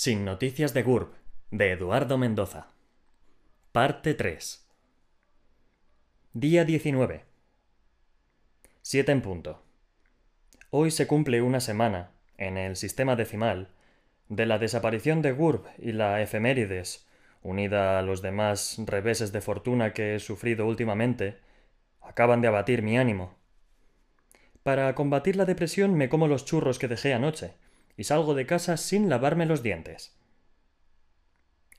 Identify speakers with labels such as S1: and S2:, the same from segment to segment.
S1: Sin noticias de GURB, de Eduardo Mendoza. Parte 3. Día 19. 7 en punto. Hoy se cumple una semana, en el sistema decimal, de la desaparición de GURB y la efemérides, unida a los demás reveses de fortuna que he sufrido últimamente, acaban de abatir mi ánimo. Para combatir la depresión me como los churros que dejé anoche, y salgo de casa sin lavarme los dientes.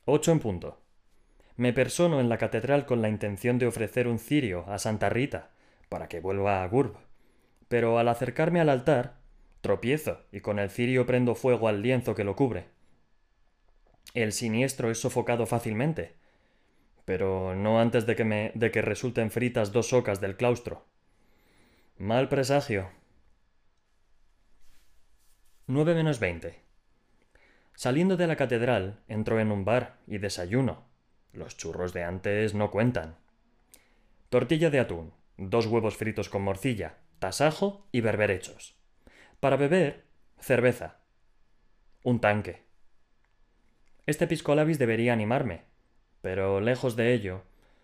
S1: 8 en punto. Me persono en la catedral con la intención de ofrecer un cirio a Santa Rita para que vuelva a Gurb. Pero al acercarme al altar, tropiezo y con el cirio prendo fuego al lienzo que lo cubre. El siniestro es sofocado fácilmente, pero no antes de que me de que resulten fritas dos ocas del claustro. Mal presagio. 9 menos 20. Saliendo de la catedral, entro en un bar y desayuno. Los churros de antes no cuentan. Tortilla de atún, dos huevos fritos con morcilla, tasajo y berberechos. Para beber, cerveza. Un tanque. Este piscolabis debería animarme, pero lejos de ello,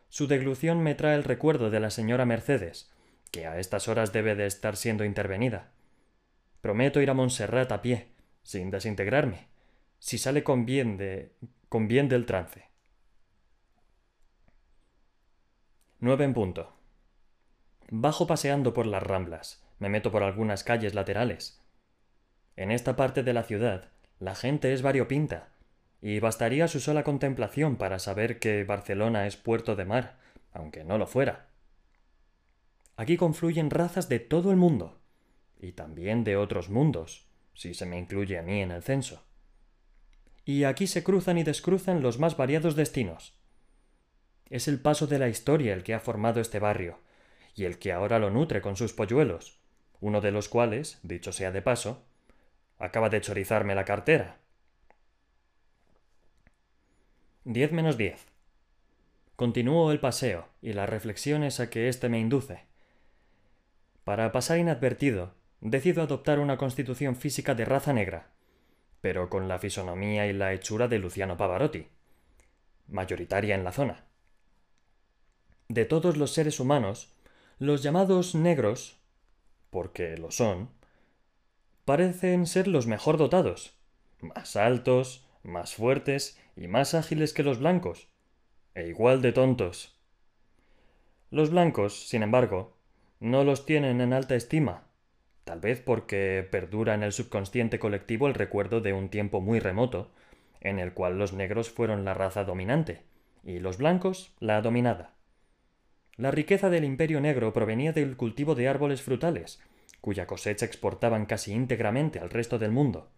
S1: su deglución me trae el recuerdo de la señora Mercedes, que a estas horas debe de estar siendo intervenida. Prometo ir a Montserrat a pie, sin desintegrarme, si sale con bien de. con bien del trance. Nueve en punto. Bajo paseando por las ramblas, me meto por algunas calles laterales. En esta parte de la ciudad, la gente es variopinta, y bastaría su sola contemplación para saber que Barcelona es puerto de mar, aunque no lo fuera. Aquí confluyen razas de todo el mundo y también de otros mundos, si se me incluye a mí en el censo. Y aquí se cruzan y descruzan los más variados destinos. Es el paso de la historia el que ha formado este barrio, y el que ahora lo nutre con sus polluelos, uno de los cuales, dicho sea de paso, acaba de chorizarme la cartera. Diez menos diez. Continúo el paseo y las reflexiones a que éste me induce. Para pasar inadvertido, decido adoptar una constitución física de raza negra, pero con la fisonomía y la hechura de Luciano Pavarotti, mayoritaria en la zona. De todos los seres humanos, los llamados negros, porque lo son, parecen ser los mejor dotados, más altos, más fuertes y más ágiles que los blancos, e igual de tontos. Los blancos, sin embargo, no los tienen en alta estima, tal vez porque perdura en el subconsciente colectivo el recuerdo de un tiempo muy remoto, en el cual los negros fueron la raza dominante y los blancos la dominada. La riqueza del imperio negro provenía del cultivo de árboles frutales, cuya cosecha exportaban casi íntegramente al resto del mundo.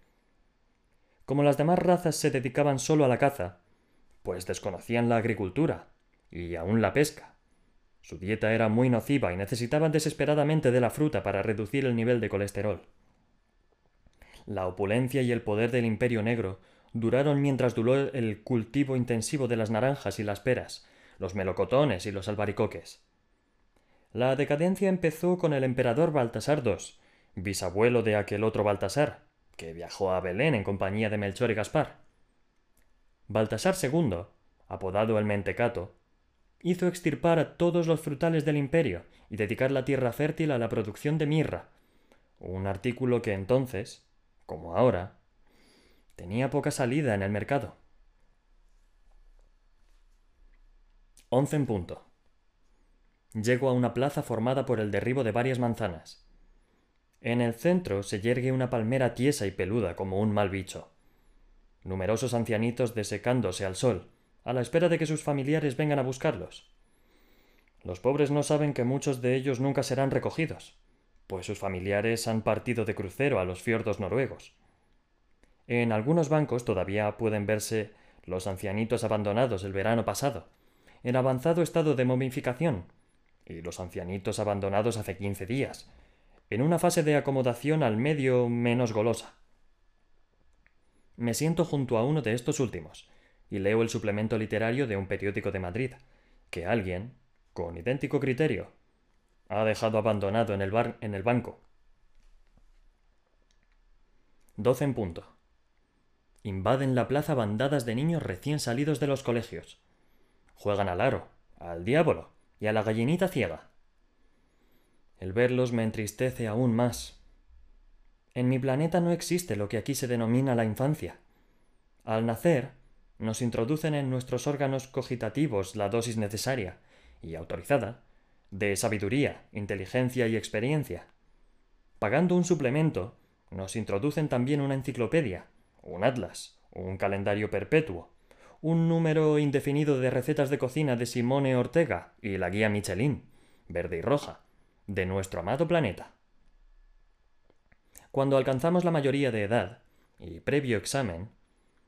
S1: Como las demás razas se dedicaban solo a la caza, pues desconocían la agricultura y aún la pesca, su dieta era muy nociva y necesitaban desesperadamente de la fruta para reducir el nivel de colesterol. La opulencia y el poder del imperio negro duraron mientras duró el cultivo intensivo de las naranjas y las peras, los melocotones y los albaricoques. La decadencia empezó con el emperador Baltasar II, bisabuelo de aquel otro Baltasar, que viajó a Belén en compañía de Melchor y Gaspar. Baltasar II, apodado el Mentecato, hizo extirpar a todos los frutales del imperio y dedicar la tierra fértil a la producción de mirra, un artículo que entonces, como ahora, tenía poca salida en el mercado. Once en punto. Llego a una plaza formada por el derribo de varias manzanas. En el centro se yergue una palmera tiesa y peluda como un mal bicho. Numerosos ancianitos desecándose al sol, a la espera de que sus familiares vengan a buscarlos. Los pobres no saben que muchos de ellos nunca serán recogidos, pues sus familiares han partido de crucero a los fiordos noruegos. En algunos bancos todavía pueden verse los ancianitos abandonados el verano pasado, en avanzado estado de momificación, y los ancianitos abandonados hace quince días, en una fase de acomodación al medio menos golosa. Me siento junto a uno de estos últimos, y leo el suplemento literario de un periódico de Madrid, que alguien, con idéntico criterio, ha dejado abandonado en el, bar, en el banco. Doce en punto. invaden la plaza bandadas de niños recién salidos de los colegios. Juegan al aro, al diablo y a la gallinita ciega. El verlos me entristece aún más. En mi planeta no existe lo que aquí se denomina la infancia. Al nacer, nos introducen en nuestros órganos cogitativos la dosis necesaria y autorizada de sabiduría, inteligencia y experiencia. Pagando un suplemento, nos introducen también una enciclopedia, un atlas, un calendario perpetuo, un número indefinido de recetas de cocina de Simone Ortega y la guía Michelin, verde y roja, de nuestro amado planeta. Cuando alcanzamos la mayoría de edad, y previo examen,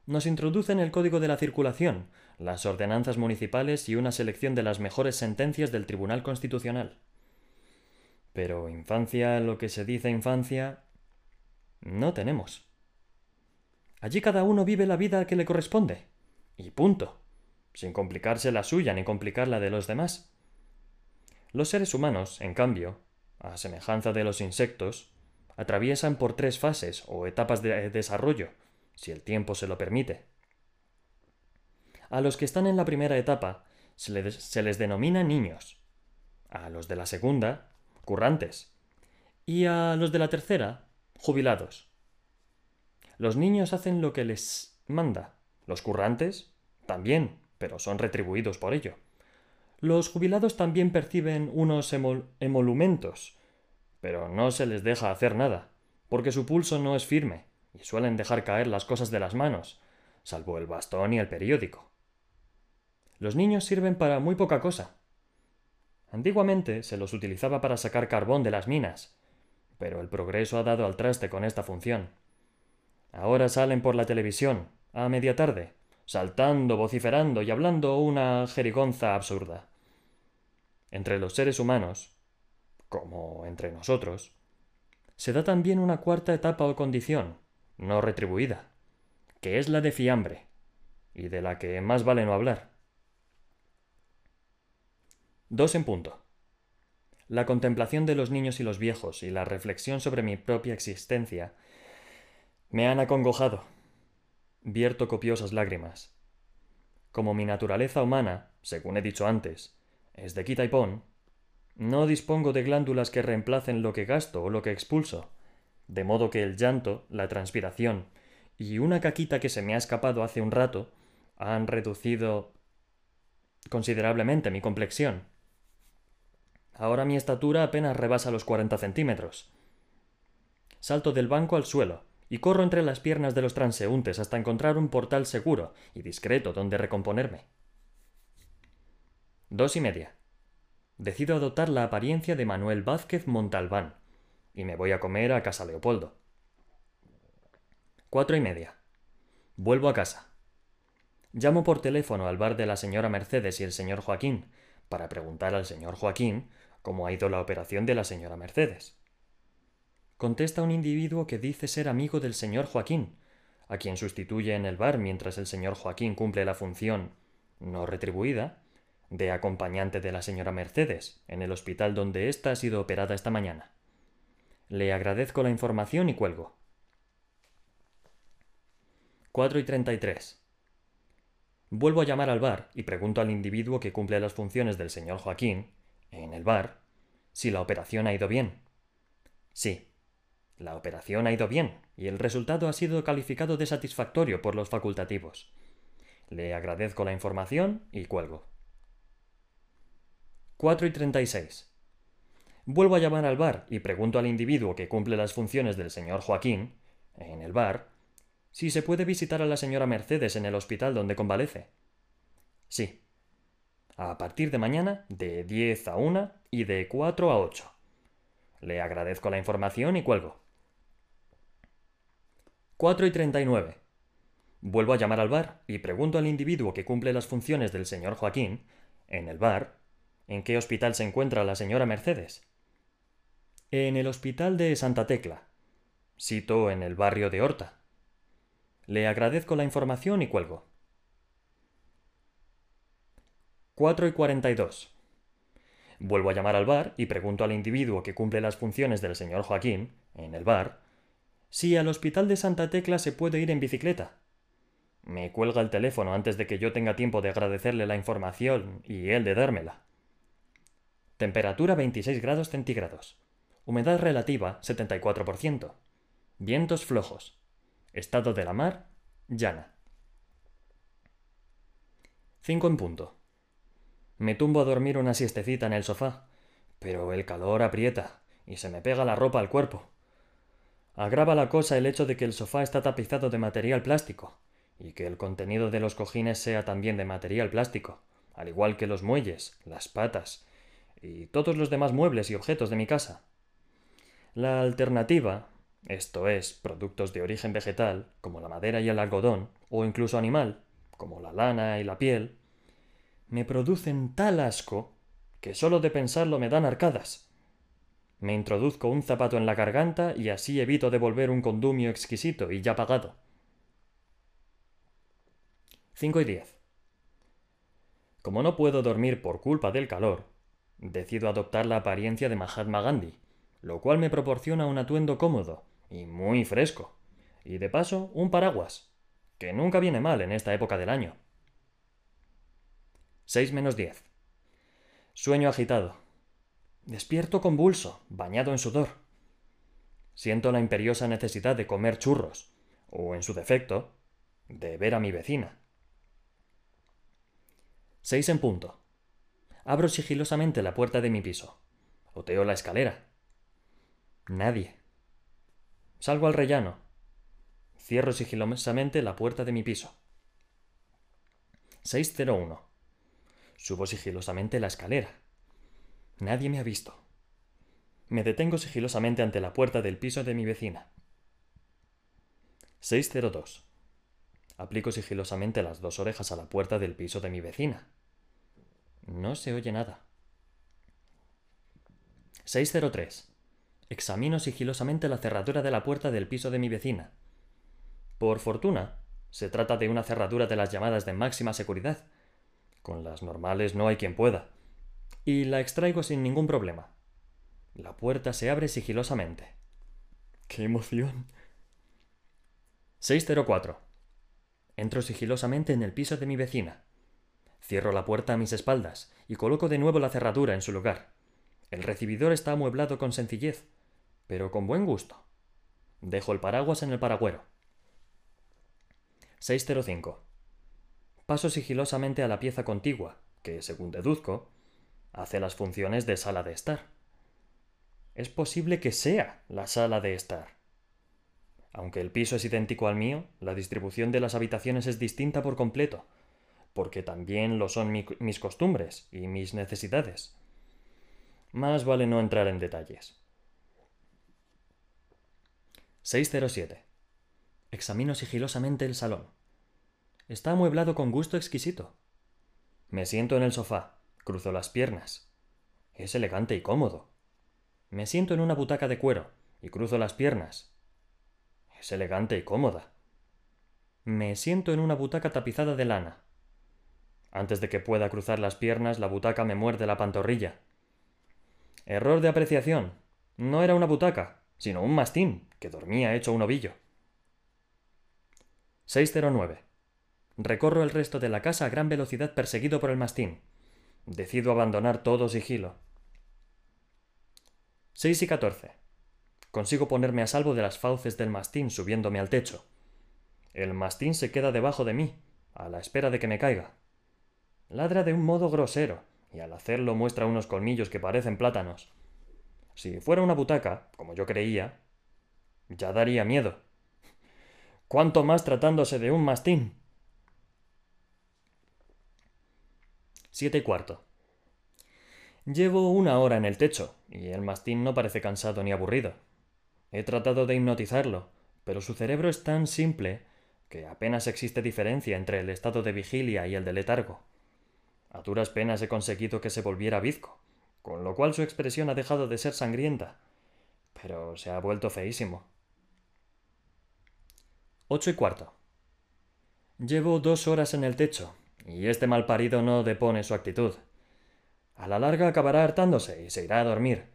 S1: nos introducen el Código de la Circulación, las ordenanzas municipales y una selección de las mejores sentencias del Tribunal Constitucional. Pero infancia, lo que se dice infancia, no tenemos. Allí cada uno vive la vida que le corresponde. Y punto. Sin complicarse la suya ni complicar la de los demás. Los seres humanos, en cambio, a semejanza de los insectos, atraviesan por tres fases o etapas de desarrollo, si el tiempo se lo permite. A los que están en la primera etapa se les, denomina niños, a los de la segunda, currantes, y a los de la tercera, jubilados. Los niños hacen lo que les manda, los currantes también, pero son retribuidos por ello. Los jubilados también perciben unos emolumentos, pero no se les deja hacer nada, porque su pulso no es firme, y suelen dejar caer las cosas de las manos, salvo el bastón y el periódico. Los niños sirven para muy poca cosa. Antiguamente se los utilizaba para sacar carbón de las minas, pero el progreso ha dado al traste con esta función. Ahora salen por la televisión, a media tarde, saltando, vociferando y hablando una jerigonza absurda. Entre los seres humanos, como entre nosotros, se da también una cuarta etapa o condición, no retribuida, que es la de fiambre, y de la que más vale no hablar. Dos en punto. La contemplación de los niños y los viejos y la reflexión sobre mi propia existencia me han acongojado vierto copiosas lágrimas. Como mi naturaleza humana, según he dicho antes, es de quita y pon, no dispongo de glándulas que reemplacen lo que gasto o lo que expulso, de modo que el llanto, la transpiración y una caquita que se me ha escapado hace un rato han reducido considerablemente mi complexión. Ahora mi estatura apenas rebasa los cuarenta centímetros. Salto del banco al suelo, y corro entre las piernas de los transeúntes hasta encontrar un portal seguro y discreto donde recomponerme. Dos y media. Decido adoptar la apariencia de Manuel Vázquez Montalbán y me voy a comer a casa Leopoldo. Cuatro y media. Vuelvo a casa. Llamo por teléfono al bar de la señora Mercedes y el señor Joaquín para preguntar al señor Joaquín cómo ha ido la operación de la señora Mercedes contesta un individuo que dice ser amigo del señor Joaquín, a quien sustituye en el bar mientras el señor Joaquín cumple la función, no retribuida, de acompañante de la señora Mercedes en el hospital donde ésta ha sido operada esta mañana. Le agradezco la información y cuelgo. 4 y 33. Vuelvo a llamar al bar y pregunto al individuo que cumple las funciones del señor Joaquín, en el bar, si la operación ha ido bien. Sí, la operación ha ido bien y el resultado ha sido calificado de satisfactorio por los facultativos. Le agradezco la información y cuelgo. 4 y 36. Vuelvo a llamar al bar y pregunto al individuo que cumple las funciones del señor Joaquín, en el bar, si se puede visitar a la señora Mercedes en el hospital donde convalece. Sí. A partir de mañana, de 10 a 1 y de 4 a 8. Le agradezco la información y cuelgo. 4 y 39. Vuelvo a llamar al bar y pregunto al individuo que cumple las funciones del señor Joaquín, en el bar, en qué hospital se encuentra la señora Mercedes. En el hospital de Santa Tecla, sito en el barrio de Horta. Le agradezco la información y cuelgo. 4 y 42. Vuelvo a llamar al bar y pregunto al individuo que cumple las funciones del señor Joaquín, en el bar, si al hospital de Santa Tecla se puede ir en bicicleta. Me cuelga el teléfono antes de que yo tenga tiempo de agradecerle la información y él de dármela. Temperatura 26 grados centígrados. Humedad relativa 74%. Vientos flojos. Estado de la mar llana. 5 en punto. Me tumbo a dormir una siestecita en el sofá, pero el calor aprieta y se me pega la ropa al cuerpo. Agrava la cosa el hecho de que el sofá está tapizado de material plástico y que el contenido de los cojines sea también de material plástico, al igual que los muelles, las patas y todos los demás muebles y objetos de mi casa. La alternativa, esto es, productos de origen vegetal, como la madera y el algodón, o incluso animal, como la lana y la piel, me producen tal asco que solo de pensarlo me dan arcadas. Me introduzco un zapato en la garganta y así evito devolver un condumio exquisito y ya pagado. 5 y 10. Como no puedo dormir por culpa del calor, decido adoptar la apariencia de Mahatma Gandhi, lo cual me proporciona un atuendo cómodo y muy fresco, y de paso un paraguas, que nunca viene mal en esta época del año. 6 menos 10. Sueño agitado. Despierto convulso, bañado en sudor. Siento la imperiosa necesidad de comer churros, o en su defecto, de ver a mi vecina. Seis en punto. Abro sigilosamente la puerta de mi piso. Oteo la escalera. Nadie. Salgo al rellano. Cierro sigilosamente la puerta de mi piso. 601. Subo sigilosamente la escalera. Nadie me ha visto. Me detengo sigilosamente ante la puerta del piso de mi vecina. 602. Aplico sigilosamente las dos orejas a la puerta del piso de mi vecina. No se oye nada. 603. Examino sigilosamente la cerradura de la puerta del piso de mi vecina. Por fortuna, se trata de una cerradura de las llamadas de máxima seguridad. Con las normales no hay quien pueda. Y la extraigo sin ningún problema. La puerta se abre sigilosamente. ¡Qué emoción! 604. Entro sigilosamente en el piso de mi vecina. Cierro la puerta a mis espaldas y coloco de nuevo la cerradura en su lugar. El recibidor está amueblado con sencillez, pero con buen gusto. Dejo el paraguas en el paragüero. 605. Paso sigilosamente a la pieza contigua, que, según deduzco, hace las funciones de sala de estar. Es posible que sea la sala de estar. Aunque el piso es idéntico al mío, la distribución de las habitaciones es distinta por completo, porque también lo son mis costumbres y mis necesidades. Más vale no entrar en detalles. 607. Examino sigilosamente el salón. Está amueblado con gusto exquisito. Me siento en el sofá, cruzo las piernas. Es elegante y cómodo. Me siento en una butaca de cuero y cruzo las piernas. Es elegante y cómoda. Me siento en una butaca tapizada de lana. Antes de que pueda cruzar las piernas, la butaca me muerde la pantorrilla. Error de apreciación. No era una butaca, sino un mastín, que dormía hecho un ovillo. 609. Recorro el resto de la casa a gran velocidad perseguido por el mastín. Decido abandonar todo sigilo. 6 y 14. Consigo ponerme a salvo de las fauces del mastín subiéndome al techo. El mastín se queda debajo de mí, a la espera de que me caiga. Ladra de un modo grosero, y al hacerlo muestra unos colmillos que parecen plátanos. Si fuera una butaca, como yo creía, ya daría miedo. ¿Cuánto más tratándose de un mastín? Siete y cuarto. Llevo una hora en el techo, y el mastín no parece cansado ni aburrido. He tratado de hipnotizarlo, pero su cerebro es tan simple que apenas existe diferencia entre el estado de vigilia y el de letargo. A duras penas he conseguido que se volviera bizco, con lo cual su expresión ha dejado de ser sangrienta, pero se ha vuelto feísimo. Ocho y cuarto. Llevo dos horas en el techo, y este malparido no depone su actitud. A la larga acabará hartándose y se irá a dormir,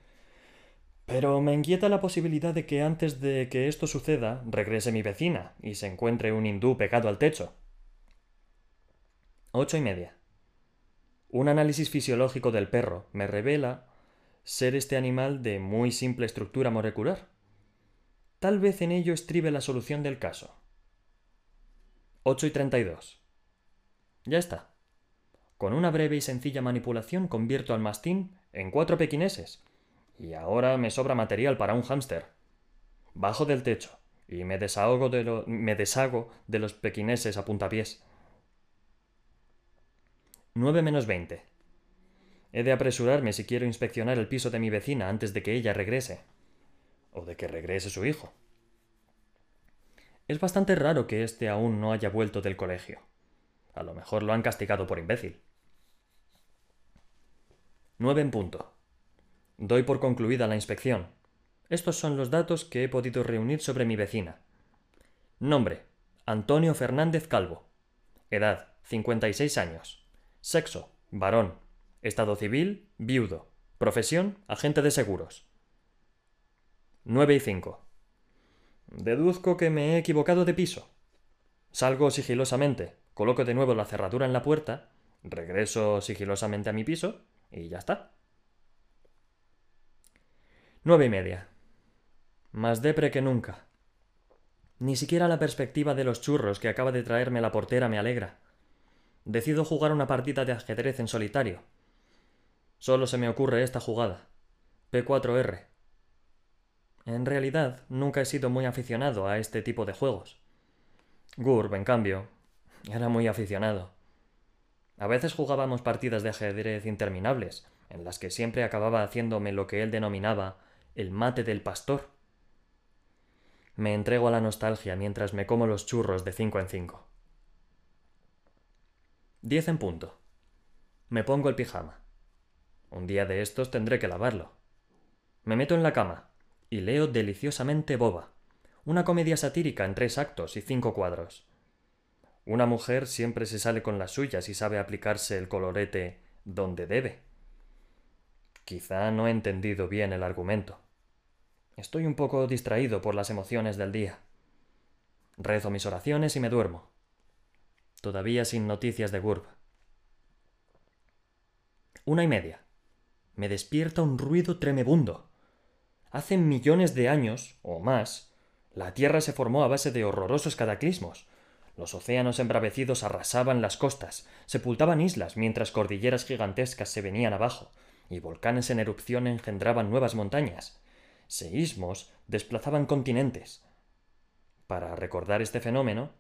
S1: pero me inquieta la posibilidad de que antes de que esto suceda regrese mi vecina y se encuentre un hindú pegado al techo. Ocho y media. Un análisis fisiológico del perro me revela ser este animal de muy simple estructura molecular. Tal vez en ello estribe la solución del caso. 8 y 32. Ya está. Con una breve y sencilla manipulación convierto al mastín en cuatro pequineses. Y ahora me sobra material para un hámster. Bajo del techo y me, desahogo de me deshago de los pequineses a puntapiés. 9 menos 20. He de apresurarme si quiero inspeccionar el piso de mi vecina antes de que ella regrese. O de que regrese su hijo. Es bastante raro que éste aún no haya vuelto del colegio. A lo mejor lo han castigado por imbécil. 9 en punto. Doy por concluida la inspección. Estos son los datos que he podido reunir sobre mi vecina. Nombre: Antonio Fernández Calvo. Edad: 56 años. Sexo: varón. Estado civil: viudo. Profesión: agente de seguros. 9 y 5. Deduzco que me he equivocado de piso. Salgo sigilosamente, coloco de nuevo la cerradura en la puerta, regreso sigilosamente a mi piso y ya está. Nueve y media. Más depre que nunca. Ni siquiera la perspectiva de los churros que acaba de traerme la portera me alegra. Decido jugar una partida de ajedrez en solitario. Solo se me ocurre esta jugada. P4R. En realidad, nunca he sido muy aficionado a este tipo de juegos. Gurb, en cambio, era muy aficionado. A veces jugábamos partidas de ajedrez interminables, en las que siempre acababa haciéndome lo que él denominaba el mate del pastor. Me entrego a la nostalgia mientras me como los churros de cinco en cinco. Diez en punto. Me pongo el pijama. Un día de estos tendré que lavarlo. Me meto en la cama y leo deliciosamente Boba, una comedia satírica en tres actos y cinco cuadros. Una mujer siempre se sale con las suyas y sabe aplicarse el colorete donde debe. Quizá no he entendido bien el argumento. Estoy un poco distraído por las emociones del día. Rezo mis oraciones y me duermo. Todavía sin noticias de Gurb. Una y media. Me despierta un ruido tremebundo. Hace millones de años, o más, la Tierra se formó a base de horrorosos cataclismos, los océanos embravecidos arrasaban las costas, sepultaban islas mientras cordilleras gigantescas se venían abajo, y volcanes en erupción engendraban nuevas montañas. Seísmos desplazaban continentes. Para recordar este fenómeno,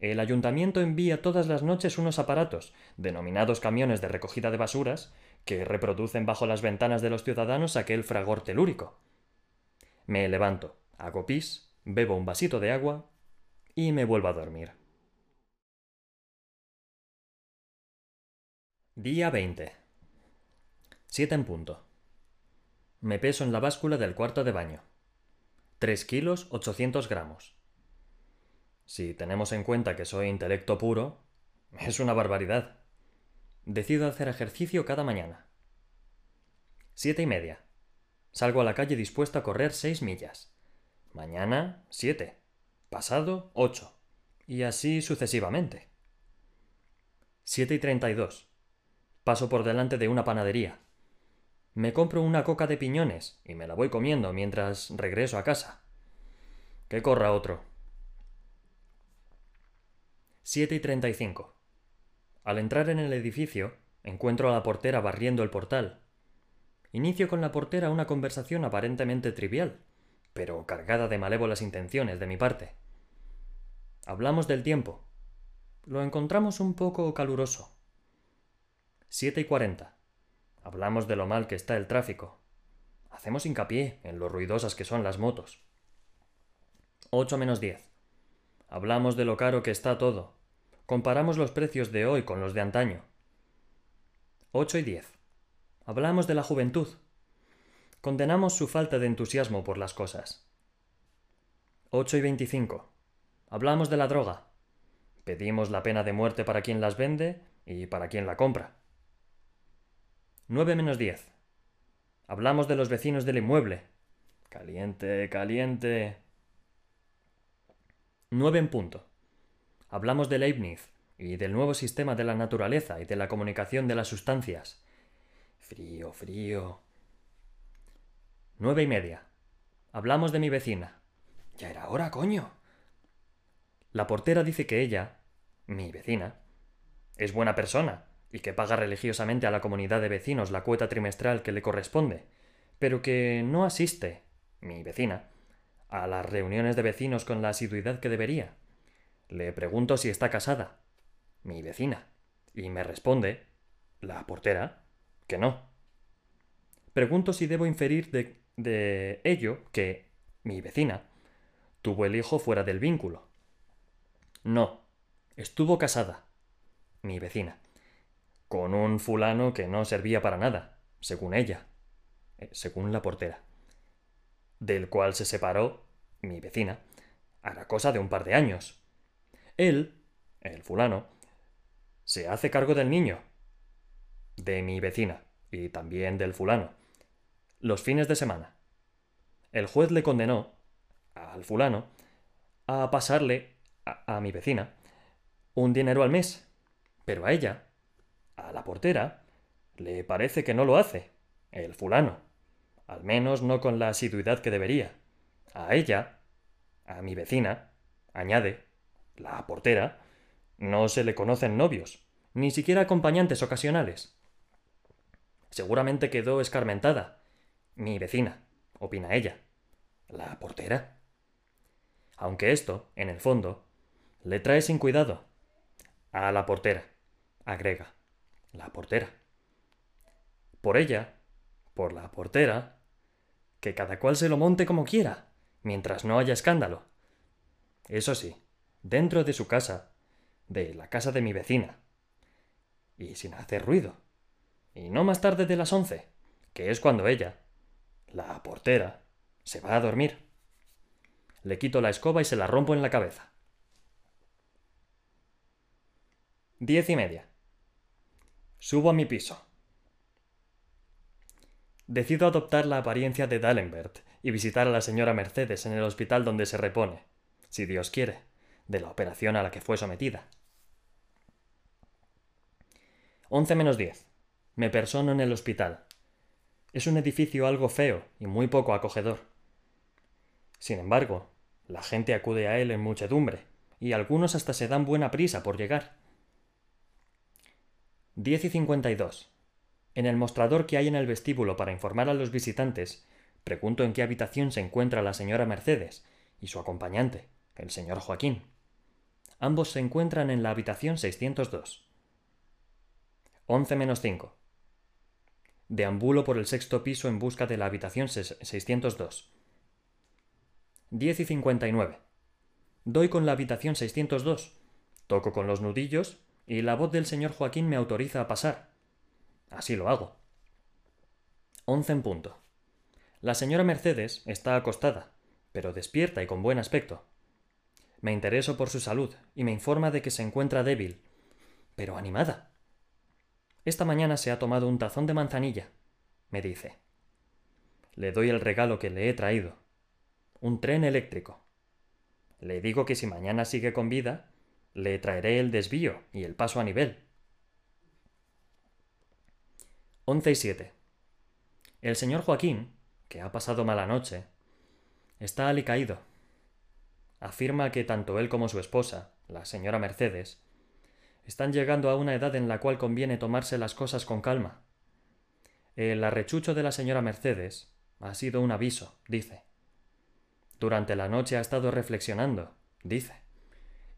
S1: el ayuntamiento envía todas las noches unos aparatos, denominados camiones de recogida de basuras, que reproducen bajo las ventanas de los ciudadanos aquel fragor telúrico. Me levanto, hago pis, bebo un vasito de agua y me vuelvo a dormir. Día 20. 7 en punto. Me peso en la báscula del cuarto de baño. 3 kilos 800 gramos. Si tenemos en cuenta que soy intelecto puro, es una barbaridad. Decido hacer ejercicio cada mañana. Siete y media. Salgo a la calle dispuesto a correr seis millas. Mañana, siete. Pasado, ocho. Y así sucesivamente. Siete y treinta y dos. Paso por delante de una panadería. Me compro una coca de piñones y me la voy comiendo mientras regreso a casa. Que corra otro. 7 y 35. Al entrar en el edificio, encuentro a la portera barriendo el portal. Inicio con la portera una conversación aparentemente trivial, pero cargada de malévolas intenciones de mi parte. Hablamos del tiempo. Lo encontramos un poco caluroso. 7 y 40. Hablamos de lo mal que está el tráfico. Hacemos hincapié en lo ruidosas que son las motos. 8 menos 10. Hablamos de lo caro que está todo. Comparamos los precios de hoy con los de antaño. 8 y 10. Hablamos de la juventud. Condenamos su falta de entusiasmo por las cosas. 8 y 25. Hablamos de la droga. Pedimos la pena de muerte para quien las vende y para quien la compra. 9 menos 10. Hablamos de los vecinos del inmueble. Caliente, caliente. 9 en punto. Hablamos de Leibniz, y del nuevo sistema de la naturaleza y de la comunicación de las sustancias. Frío, frío. Nueve y media. Hablamos de mi vecina. Ya era hora, coño. La portera dice que ella, mi vecina, es buena persona y que paga religiosamente a la comunidad de vecinos la cuota trimestral que le corresponde, pero que no asiste, mi vecina, a las reuniones de vecinos con la asiduidad que debería. Le pregunto si está casada, mi vecina, y me responde, la portera, que no. Pregunto si debo inferir de, de ello que mi vecina tuvo el hijo fuera del vínculo. No, estuvo casada, mi vecina, con un fulano que no servía para nada, según ella, eh, según la portera, del cual se separó mi vecina la cosa de un par de años. Él, el fulano, se hace cargo del niño, de mi vecina y también del fulano, los fines de semana. El juez le condenó al fulano a pasarle a, a mi vecina un dinero al mes, pero a ella, a la portera, le parece que no lo hace, el fulano, al menos no con la asiduidad que debería. A ella, a mi vecina, añade, la portera, no se le conocen novios, ni siquiera acompañantes ocasionales. Seguramente quedó escarmentada. Mi vecina, opina ella. La portera. Aunque esto, en el fondo, le trae sin cuidado. A la portera, agrega. La portera. Por ella, por la portera, que cada cual se lo monte como quiera, mientras no haya escándalo. Eso sí, dentro de su casa, de la casa de mi vecina, y sin hacer ruido y no más tarde de las once, que es cuando ella, la portera, se va a dormir. Le quito la escoba y se la rompo en la cabeza. Diez y media. Subo a mi piso. Decido adoptar la apariencia de D'Alembert y visitar a la señora Mercedes en el hospital donde se repone, si Dios quiere, de la operación a la que fue sometida. Once menos diez. Me persono en el hospital. Es un edificio algo feo y muy poco acogedor. Sin embargo, la gente acude a él en muchedumbre, y algunos hasta se dan buena prisa por llegar. Diez y cincuenta y dos. En el mostrador que hay en el vestíbulo para informar a los visitantes, pregunto en qué habitación se encuentra la señora Mercedes y su acompañante, el señor Joaquín. Ambos se encuentran en la habitación 602. Once menos cinco. Deambulo por el sexto piso en busca de la habitación 602. 10 y 59. Doy con la habitación 602. Toco con los nudillos y la voz del señor Joaquín me autoriza a pasar. Así lo hago. 11 en punto. La señora Mercedes está acostada, pero despierta y con buen aspecto. Me intereso por su salud y me informa de que se encuentra débil, pero animada. Esta mañana se ha tomado un tazón de manzanilla, me dice. Le doy el regalo que le he traído. Un tren eléctrico. Le digo que si mañana sigue con vida, le traeré el desvío y el paso a nivel. Once y siete. El señor Joaquín, ha pasado mala noche, está alicaído. Afirma que tanto él como su esposa, la señora Mercedes, están llegando a una edad en la cual conviene tomarse las cosas con calma. El arrechucho de la señora Mercedes ha sido un aviso, dice. Durante la noche ha estado reflexionando, dice,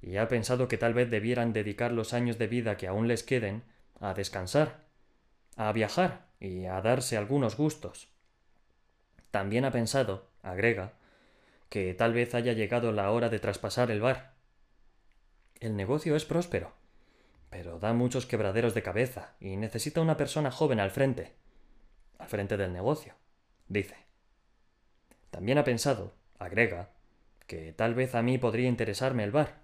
S1: y ha pensado que tal vez debieran dedicar los años de vida que aún les queden a descansar, a viajar y a darse algunos gustos. También ha pensado, agrega, que tal vez haya llegado la hora de traspasar el bar. El negocio es próspero, pero da muchos quebraderos de cabeza y necesita una persona joven al frente, al frente del negocio, dice. También ha pensado, agrega, que tal vez a mí podría interesarme el bar.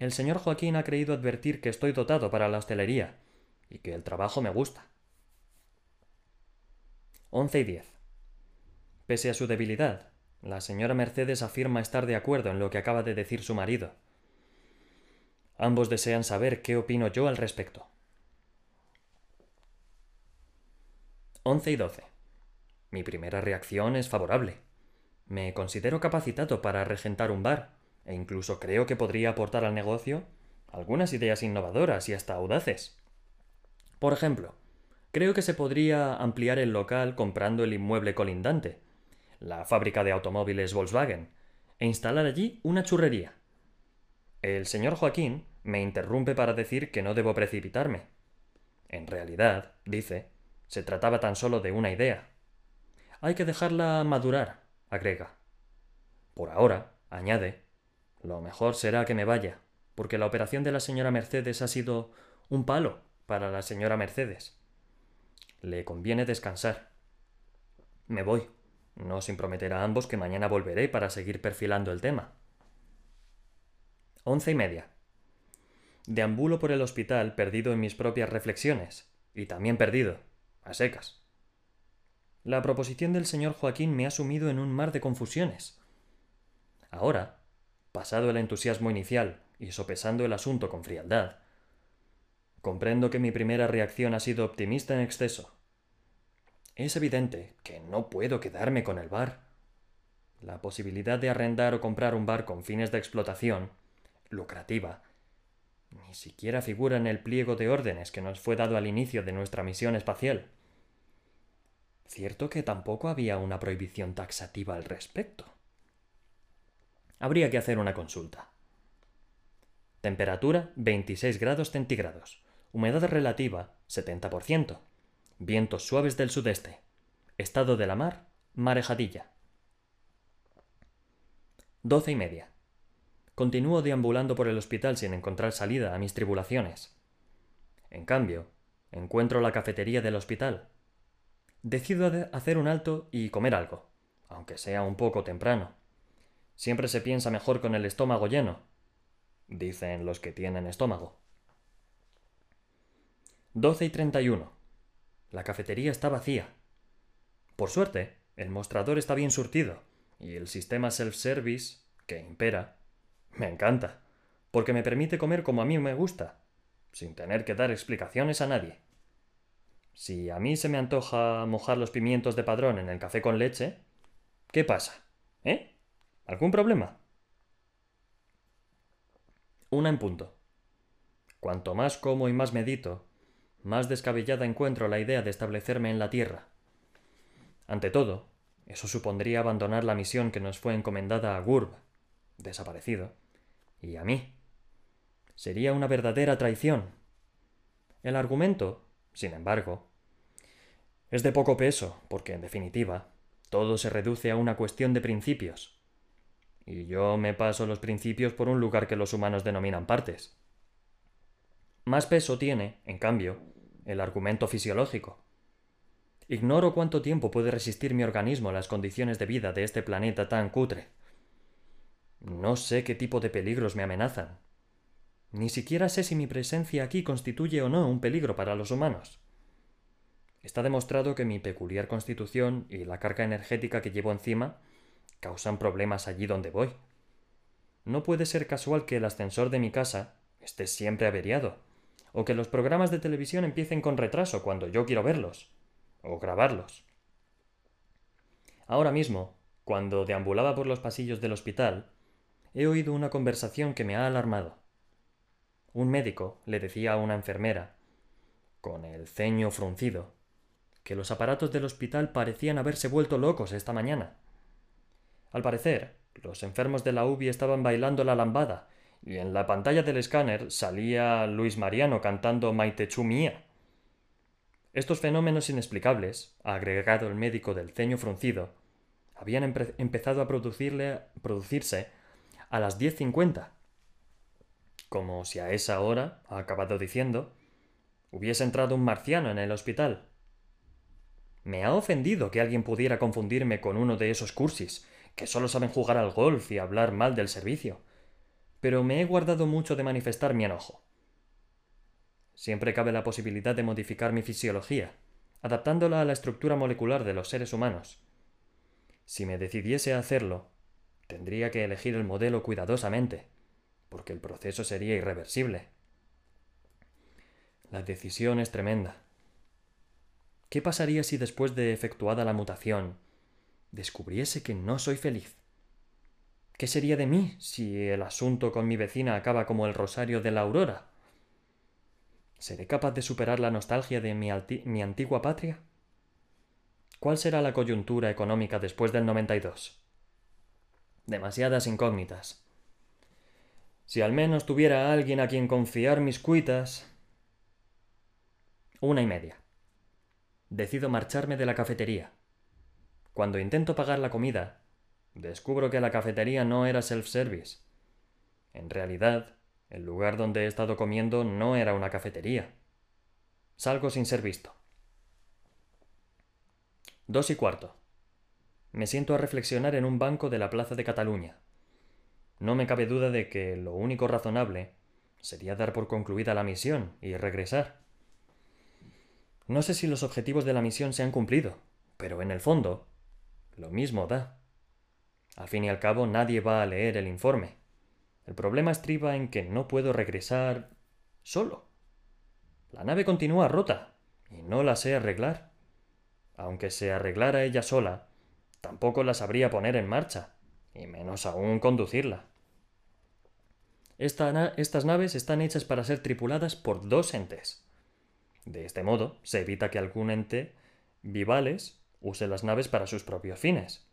S1: El señor Joaquín ha creído advertir que estoy dotado para la hostelería y que el trabajo me gusta. Once y diez. Pese a su debilidad, la señora Mercedes afirma estar de acuerdo en lo que acaba de decir su marido Ambos desean saber qué opino yo al respecto. 11 y 12. Mi primera reacción es favorable. Me considero capacitado para regentar un bar, e incluso creo que podría aportar al negocio algunas ideas innovadoras y hasta audaces. Por ejemplo, creo que se podría ampliar el local comprando el inmueble colindante, la fábrica de automóviles Volkswagen, e instalar allí una churrería. El señor Joaquín me interrumpe para decir que no debo precipitarme. En realidad, dice, se trataba tan solo de una idea. Hay que dejarla madurar, agrega. Por ahora, añade, lo mejor será que me vaya, porque la operación de la señora Mercedes ha sido un palo para la señora Mercedes. Le conviene descansar. Me voy, no sin prometer a ambos que mañana volveré para seguir perfilando el tema. Once y media. Deambulo por el hospital perdido en mis propias reflexiones, y también perdido, a secas. La proposición del señor Joaquín me ha sumido en un mar de confusiones. Ahora, pasado el entusiasmo inicial y sopesando el asunto con frialdad, comprendo que mi primera reacción ha sido optimista en exceso. Es evidente que no puedo quedarme con el bar. La posibilidad de arrendar o comprar un bar con fines de explotación, lucrativa, ni siquiera figura en el pliego de órdenes que nos fue dado al inicio de nuestra misión espacial. Cierto que tampoco había una prohibición taxativa al respecto. Habría que hacer una consulta. Temperatura 26 grados centígrados. Humedad relativa 70%. Vientos suaves del sudeste. Estado de la mar, marejadilla. Doce y media. Continúo deambulando por el hospital sin encontrar salida a mis tribulaciones. En cambio, encuentro la cafetería del hospital. Decido hacer un alto y comer algo, aunque sea un poco temprano. Siempre se piensa mejor con el estómago lleno, dicen los que tienen estómago. Doce y treinta y uno. La cafetería está vacía. Por suerte, el mostrador está bien surtido y el sistema self-service, que impera, me encanta, porque me permite comer como a mí me gusta, sin tener que dar explicaciones a nadie. Si a mí se me antoja mojar los pimientos de padrón en el café con leche, ¿qué pasa? ¿Eh? ¿Algún problema? Una en punto. Cuanto más como y más medito, más descabellada encuentro la idea de establecerme en la Tierra. Ante todo, eso supondría abandonar la misión que nos fue encomendada a Gurb, desaparecido, y a mí. Sería una verdadera traición. El argumento, sin embargo, es de poco peso, porque en definitiva, todo se reduce a una cuestión de principios. Y yo me paso los principios por un lugar que los humanos denominan partes. Más peso tiene, en cambio, el argumento fisiológico. Ignoro cuánto tiempo puede resistir mi organismo las condiciones de vida de este planeta tan cutre. No sé qué tipo de peligros me amenazan. Ni siquiera sé si mi presencia aquí constituye o no un peligro para los humanos. Está demostrado que mi peculiar constitución y la carga energética que llevo encima causan problemas allí donde voy. No puede ser casual que el ascensor de mi casa esté siempre averiado o que los programas de televisión empiecen con retraso cuando yo quiero verlos, o grabarlos. Ahora mismo, cuando deambulaba por los pasillos del hospital, he oído una conversación que me ha alarmado. Un médico le decía a una enfermera, con el ceño fruncido, que los aparatos del hospital parecían haberse vuelto locos esta mañana. Al parecer, los enfermos de la UBI estaban bailando la lambada y en la pantalla del escáner salía Luis Mariano cantando Maitechu mía. Estos fenómenos inexplicables, agregado el médico del ceño fruncido, habían empezado a producirse a las 10.50. Como si a esa hora, ha acabado diciendo, hubiese entrado un marciano en el hospital. Me ha ofendido que alguien pudiera confundirme con uno de esos cursis, que solo saben jugar al golf y hablar mal del servicio pero me he guardado mucho de manifestar mi enojo. Siempre cabe la posibilidad de modificar mi fisiología, adaptándola a la estructura molecular de los seres humanos. Si me decidiese a hacerlo, tendría que elegir el modelo cuidadosamente, porque el proceso sería irreversible. La decisión es tremenda. ¿Qué pasaría si después de efectuada la mutación descubriese que no soy feliz? ¿Qué sería de mí si el asunto con mi vecina acaba como el rosario de la aurora? ¿Seré capaz de superar la nostalgia de mi, mi antigua patria? ¿Cuál será la coyuntura económica después del 92? Demasiadas incógnitas. Si al menos tuviera alguien a quien confiar mis cuitas. Una y media. Decido marcharme de la cafetería. Cuando intento pagar la comida, descubro que la cafetería no era self-service. En realidad, el lugar donde he estado comiendo no era una cafetería. Salgo sin ser visto. Dos y cuarto. Me siento a reflexionar en un banco de la Plaza de Cataluña. No me cabe duda de que lo único razonable sería dar por concluida la misión y regresar. No sé si los objetivos de la misión se han cumplido, pero en el fondo, lo mismo da. Al fin y al cabo, nadie va a leer el informe. El problema estriba en que no puedo regresar solo. La nave continúa rota y no la sé arreglar. Aunque se arreglara ella sola, tampoco la sabría poner en marcha, y menos aún conducirla. estas naves están hechas para ser tripuladas por dos entes. De este modo, se evita que algún ente vivales use las naves para sus propios fines,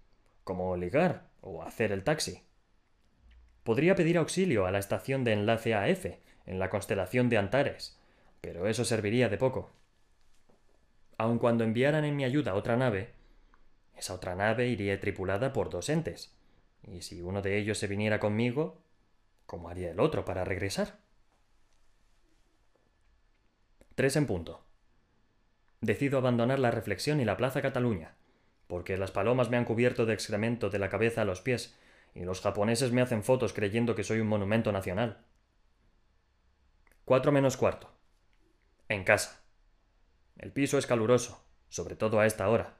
S1: como ligar o hacer el taxi. Podría pedir auxilio a la estación de enlace AF, en la constelación de Antares, pero eso serviría de poco. Aun cuando enviaran en mi ayuda otra nave, esa otra nave iría tripulada por dos entes, y si uno de ellos se viniera conmigo, ¿cómo haría el otro para regresar? Tres en punto. Decido abandonar la reflexión y la Plaza Cataluña, porque las palomas me han cubierto de excremento de la cabeza a los pies y los japoneses me hacen fotos creyendo que soy un monumento nacional. Cuatro menos cuarto. En casa. El piso es caluroso, sobre todo a esta hora.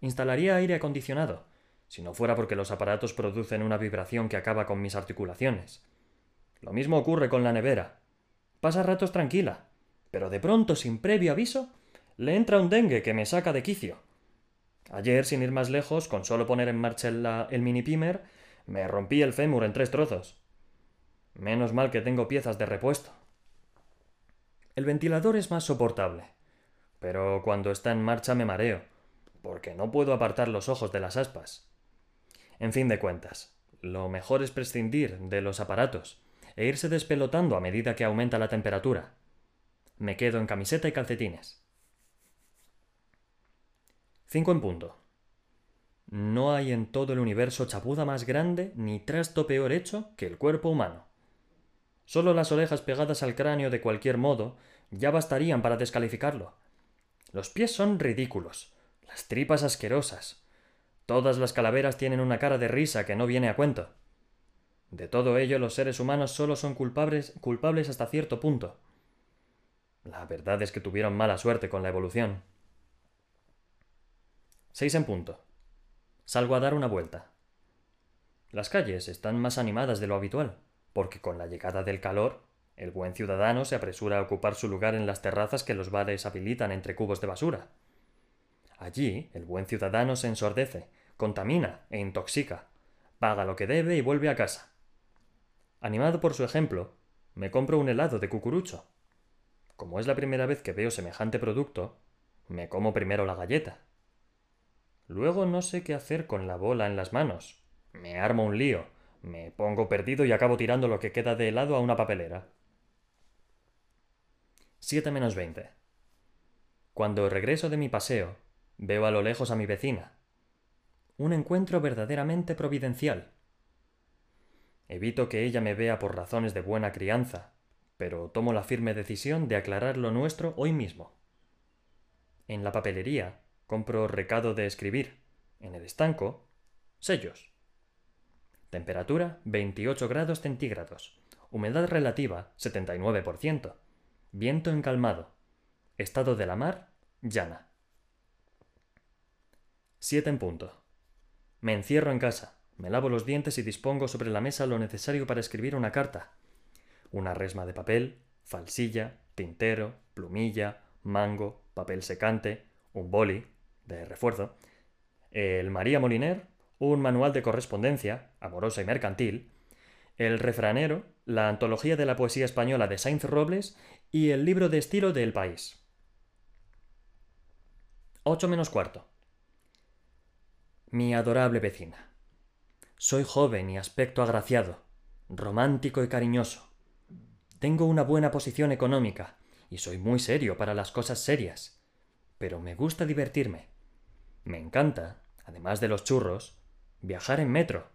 S1: Instalaría aire acondicionado, si no fuera porque los aparatos producen una vibración que acaba con mis articulaciones. Lo mismo ocurre con la nevera. Pasa ratos tranquila, pero de pronto, sin previo aviso, le entra un dengue que me saca de quicio. Ayer, sin ir más lejos, con solo poner en marcha el, mini pimer, me rompí el fémur en tres trozos. Menos mal que tengo piezas de repuesto. El ventilador es más soportable, pero cuando está en marcha me mareo, porque no puedo apartar los ojos de las aspas. En fin de cuentas, lo mejor es prescindir de los aparatos e irse despelotando a medida que aumenta la temperatura. Me quedo en camiseta y calcetines. Cinco en punto. No hay en todo el universo chapuda más grande ni trasto peor hecho que el cuerpo humano. Solo las orejas pegadas al cráneo de cualquier modo ya bastarían para descalificarlo. Los pies son ridículos, las tripas asquerosas. Todas las calaveras tienen una cara de risa que no viene a cuento. De todo ello los seres humanos solo son culpables, culpables hasta cierto punto. La verdad es que tuvieron mala suerte con la evolución. Seis en punto. Salgo a dar una vuelta. Las calles están más animadas de lo habitual, porque con la llegada del calor, el buen ciudadano se apresura a ocupar su lugar en las terrazas que los bares habilitan entre cubos de basura. Allí, el buen ciudadano se ensordece, contamina e intoxica, paga lo que debe y vuelve a casa. Animado por su ejemplo, me compro un helado de cucurucho. Como es la primera vez que veo semejante producto, me como primero la galleta. Luego no sé qué hacer con la bola en las manos. Me armo un lío, me pongo perdido y acabo tirando lo que queda de helado a una papelera. 7 menos 20. Cuando regreso de mi paseo, veo a lo lejos a mi vecina. Un encuentro verdaderamente providencial. Evito que ella me vea por razones de buena crianza, pero tomo la firme decisión de aclarar lo nuestro hoy mismo. En la papelería Compro recado de escribir. En el estanco, sellos. Temperatura 28 grados centígrados. Humedad relativa 79%. Viento encalmado. Estado de la mar llana. 7 en punto. Me encierro en casa. Me lavo los dientes y dispongo sobre la mesa lo necesario para escribir una carta. Una resma de papel, falsilla, tintero, plumilla, mango, papel secante, un boli, de refuerzo, el María Moliner, un manual de correspondencia, amorosa y mercantil, el refranero, la antología de la poesía española de Sainz Robles y el libro de estilo del País. 8 menos cuarto. Mi adorable vecina. Soy joven y aspecto agraciado, romántico y cariñoso. Tengo una buena posición económica y soy muy serio para las cosas serias. Pero me gusta divertirme. Me encanta, además de los churros, viajar en metro,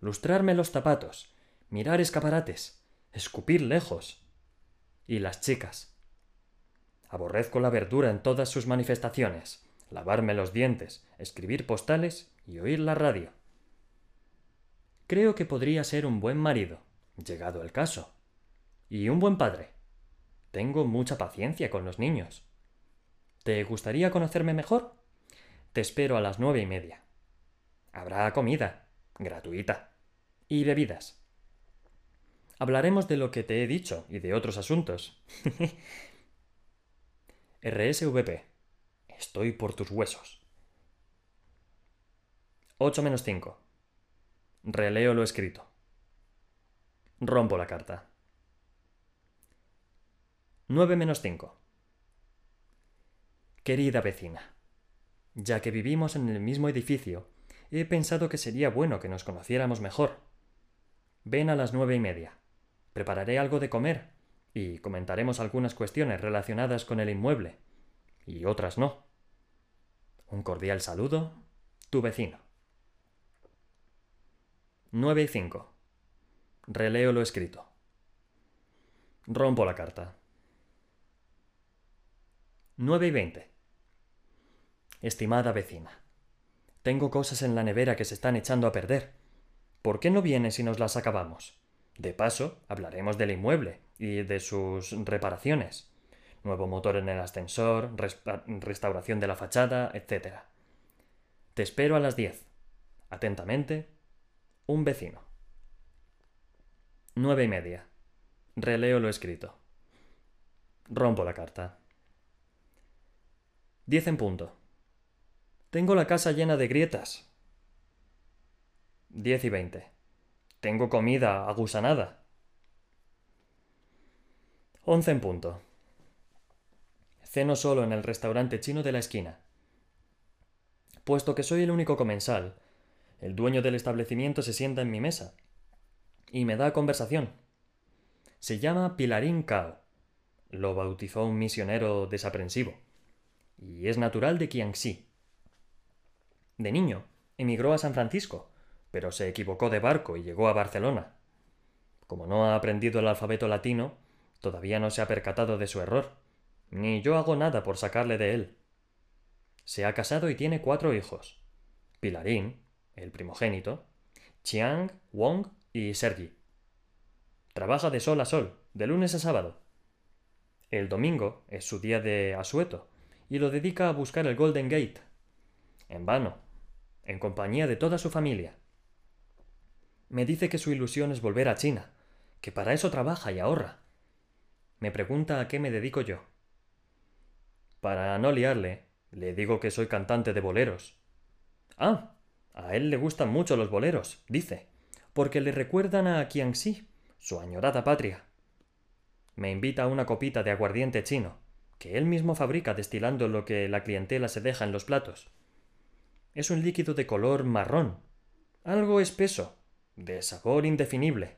S1: lustrarme los zapatos, mirar escaparates, escupir lejos. Y las chicas. Aborrezco la verdura en todas sus manifestaciones, lavarme los dientes, escribir postales y oír la radio. Creo que podría ser un buen marido, llegado el caso. Y un buen padre. Tengo mucha paciencia con los niños. ¿Te gustaría conocerme mejor? Te espero a las nueve y media. Habrá comida, gratuita, y bebidas. Hablaremos de lo que te he dicho y de otros asuntos. RSVP. Estoy por tus huesos. 8 menos 5. Releo lo escrito. Rompo la carta. 9 menos 5. Querida vecina, ya que vivimos en el mismo edificio, he pensado que sería bueno que nos conociéramos mejor. Ven a las nueve y media. Prepararé algo de comer y comentaremos algunas cuestiones relacionadas con el inmueble y otras no. Un cordial saludo, tu vecino. 9 y 5. Releo lo escrito. Rompo la carta. 9 y 20. Estimada vecina, tengo cosas en la nevera que se están echando a perder. ¿Por qué no vienes si nos las acabamos? De paso, hablaremos del inmueble y de sus reparaciones. Nuevo motor en el ascensor, restauración de la fachada, etc. Te espero a las diez. Atentamente, un vecino. Nueve y media. Releo lo escrito. Rompo la carta. Diez en punto. Tengo la casa llena de grietas. Diez y veinte. Tengo comida agusanada. Once en punto. Ceno solo en el restaurante chino de la esquina. Puesto que soy el único comensal, el dueño del establecimiento se sienta en mi mesa y me da conversación. Se llama Pilarín Cao. Lo bautizó un misionero desaprensivo. Y es natural de Qiangxi, de niño, emigró a San Francisco, pero se equivocó de barco y llegó a Barcelona. Como no ha aprendido el alfabeto latino, todavía no se ha percatado de su error, ni yo hago nada por sacarle de él. Se ha casado y tiene cuatro hijos. Pilarín, el primogénito, Chiang, Wong y Sergi. Trabaja de sol a sol, de lunes a sábado. El domingo es su día de asueto y lo dedica a buscar el Golden Gate. En vano, en compañía de toda su familia. Me dice que su ilusión es volver a China, que para eso trabaja y ahorra. Me pregunta a qué me dedico yo. Para no liarle, le digo que soy cantante de boleros. Ah, a él le gustan mucho los boleros, dice, porque le recuerdan a Qiangxi, su añorada patria. Me invita a una copita de aguardiente chino, que él mismo fabrica destilando lo que la clientela se deja en los platos. Es un líquido de color marrón, algo espeso, de sabor indefinible,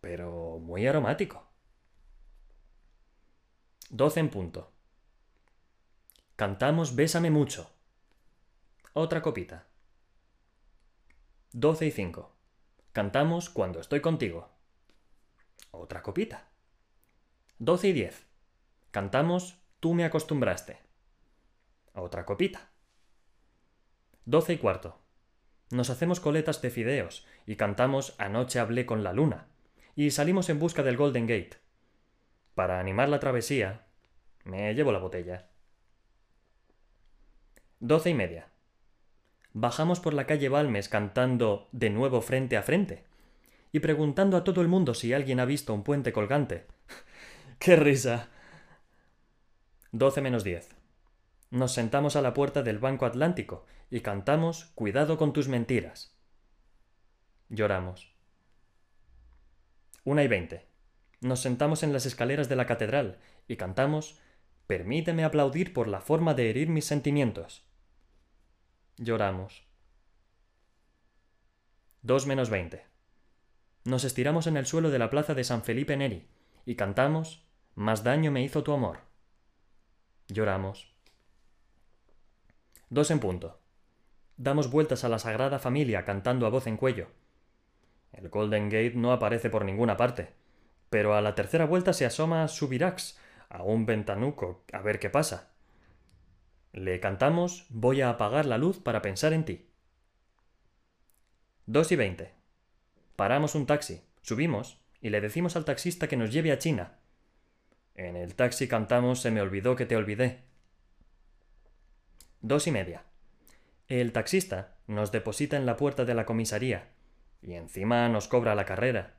S1: pero muy aromático. Doce en punto. Cantamos Bésame mucho. Otra copita. Doce y cinco. Cantamos Cuando estoy contigo. Otra copita. Doce y diez. Cantamos Tú me acostumbraste. Otra copita. Doce y cuarto. Nos hacemos coletas de fideos y cantamos Anoche hablé con la luna y salimos en busca del Golden Gate. Para animar la travesía, me llevo la botella. Doce y media. bajamos por la calle Balmes cantando de nuevo frente a frente y preguntando a todo el mundo si alguien ha visto un puente colgante. ¡Qué risa! 12 menos 10. Nos sentamos a la puerta del Banco Atlántico y cantamos Cuidado con tus mentiras. Lloramos. Una y veinte. Nos sentamos en las escaleras de la catedral y cantamos Permíteme aplaudir por la forma de herir mis sentimientos. Lloramos. Dos menos veinte. Nos estiramos en el suelo de la plaza de San Felipe Neri y cantamos Más daño me hizo tu amor. Lloramos. Dos en punto. Damos vueltas a la Sagrada Familia cantando a voz en cuello. El Golden Gate no aparece por ninguna parte, pero a la tercera vuelta se asoma Subirax a un ventanuco a ver qué pasa. Le cantamos Voy a apagar la luz para pensar en ti. Dos y veinte. Paramos un taxi, subimos y le decimos al taxista que nos lleve a China. En el taxi cantamos Se me olvidó que te olvidé. Dos y media. El taxista nos deposita en la puerta de la comisaría y encima nos cobra la carrera.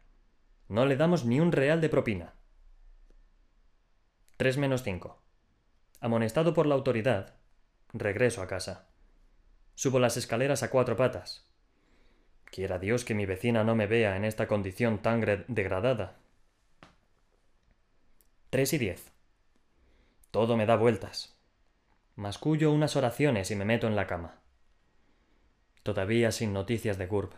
S1: No le damos ni un real de propina. Tres menos cinco. Amonestado por la autoridad, regreso a casa. Subo las escaleras a cuatro patas. Quiera Dios que mi vecina no me vea en esta condición tan degradada. Tres y diez. Todo me da vueltas. Mascullo unas oraciones y me meto en la cama. Todavía sin noticias de Gurb.